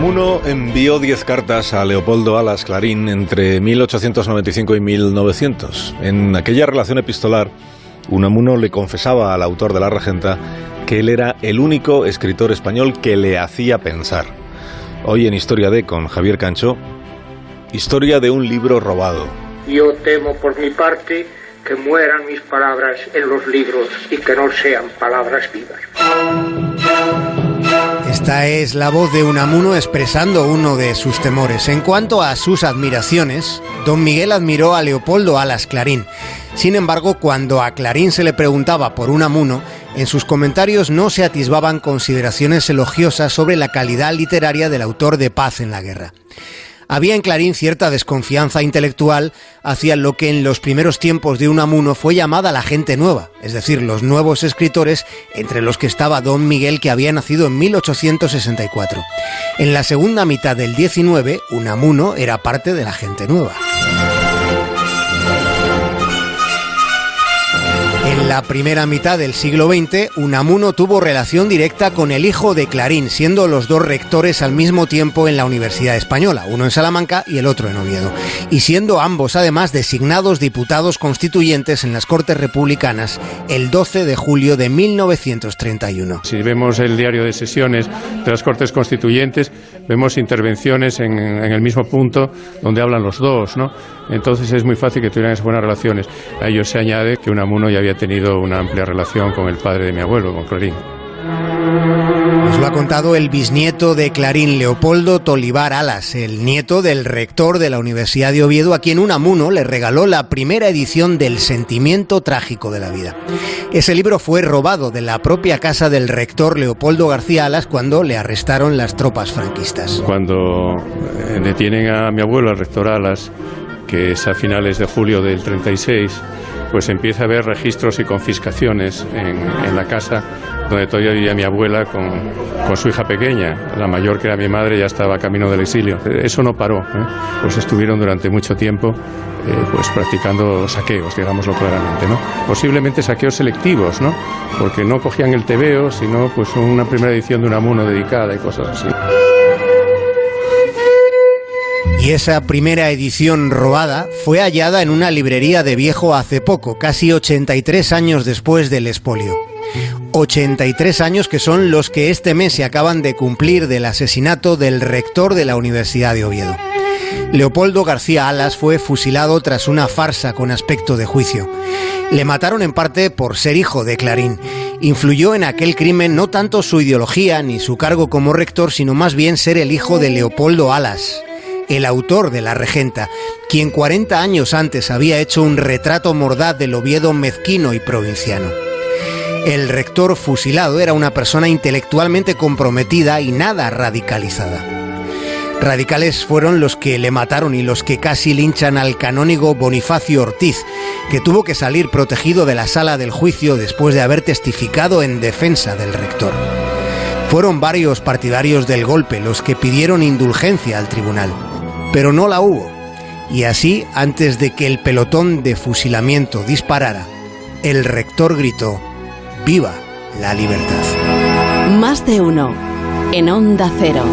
Unamuno envió 10 cartas a Leopoldo Alas Clarín entre 1895 y 1900. En aquella relación epistolar, Unamuno le confesaba al autor de La Regenta que él era el único escritor español que le hacía pensar. Hoy en Historia de con Javier Cancho, historia de un libro robado. Yo temo por mi parte que mueran mis palabras en los libros y que no sean palabras vivas. Esta es la voz de Unamuno expresando uno de sus temores. En cuanto a sus admiraciones, don Miguel admiró a Leopoldo Alas Clarín. Sin embargo, cuando a Clarín se le preguntaba por Unamuno, en sus comentarios no se atisbaban consideraciones elogiosas sobre la calidad literaria del autor de Paz en la Guerra había en Clarín cierta desconfianza intelectual hacia lo que en los primeros tiempos de Unamuno fue llamada la gente nueva, es decir, los nuevos escritores, entre los que estaba Don Miguel, que había nacido en 1864. En la segunda mitad del 19, Unamuno era parte de la gente nueva. Primera mitad del siglo XX, Unamuno tuvo relación directa con el hijo de Clarín, siendo los dos rectores al mismo tiempo en la Universidad Española, uno en Salamanca y el otro en Oviedo, y siendo ambos además designados diputados constituyentes en las Cortes Republicanas el 12 de julio de 1931. Si vemos el diario de sesiones de las Cortes Constituyentes, vemos intervenciones en, en el mismo punto donde hablan los dos, ¿no? Entonces es muy fácil que tuvieran esas buenas relaciones. A ello se añade que Unamuno ya había tenido una amplia relación con el padre de mi abuelo, con Clarín. Nos lo ha contado el bisnieto de Clarín, Leopoldo Tolivar Alas, el nieto del rector de la Universidad de Oviedo, a quien Unamuno le regaló la primera edición del Sentimiento Trágico de la Vida. Ese libro fue robado de la propia casa del rector Leopoldo García Alas cuando le arrestaron las tropas franquistas. Cuando eh, detienen a mi abuelo, al rector Alas, que es a finales de julio del 36, pues empieza a haber registros y confiscaciones en, la casa donde todavía vivía mi abuela con, su hija pequeña. La mayor, que era mi madre, ya estaba camino del exilio. Eso no paró. ¿eh? Pues estuvieron durante mucho tiempo eh, pues practicando saqueos, digámoslo claramente. ¿no? Posiblemente saqueos selectivos, ¿no? porque no cogían el tebeo, sino pues una primera edición de una muno dedicada y cosas así. Y esa primera edición robada fue hallada en una librería de viejo hace poco, casi 83 años después del expolio. 83 años que son los que este mes se acaban de cumplir del asesinato del rector de la Universidad de Oviedo. Leopoldo García Alas fue fusilado tras una farsa con aspecto de juicio. Le mataron en parte por ser hijo de Clarín. Influyó en aquel crimen no tanto su ideología ni su cargo como rector, sino más bien ser el hijo de Leopoldo Alas, el autor de La Regenta, quien 40 años antes había hecho un retrato mordaz del Oviedo mezquino y provinciano. El rector fusilado era una persona intelectualmente comprometida y nada radicalizada. Radicales fueron los que le mataron y los que casi linchan al canónigo Bonifacio Ortiz, que tuvo que salir protegido de la sala del juicio después de haber testificado en defensa del rector. Fueron varios partidarios del golpe los que pidieron indulgencia al tribunal pero no la hubo. Y así, antes de que el pelotón de fusilamiento disparara, el rector gritó, ¡Viva la libertad! Más de uno, en onda cero.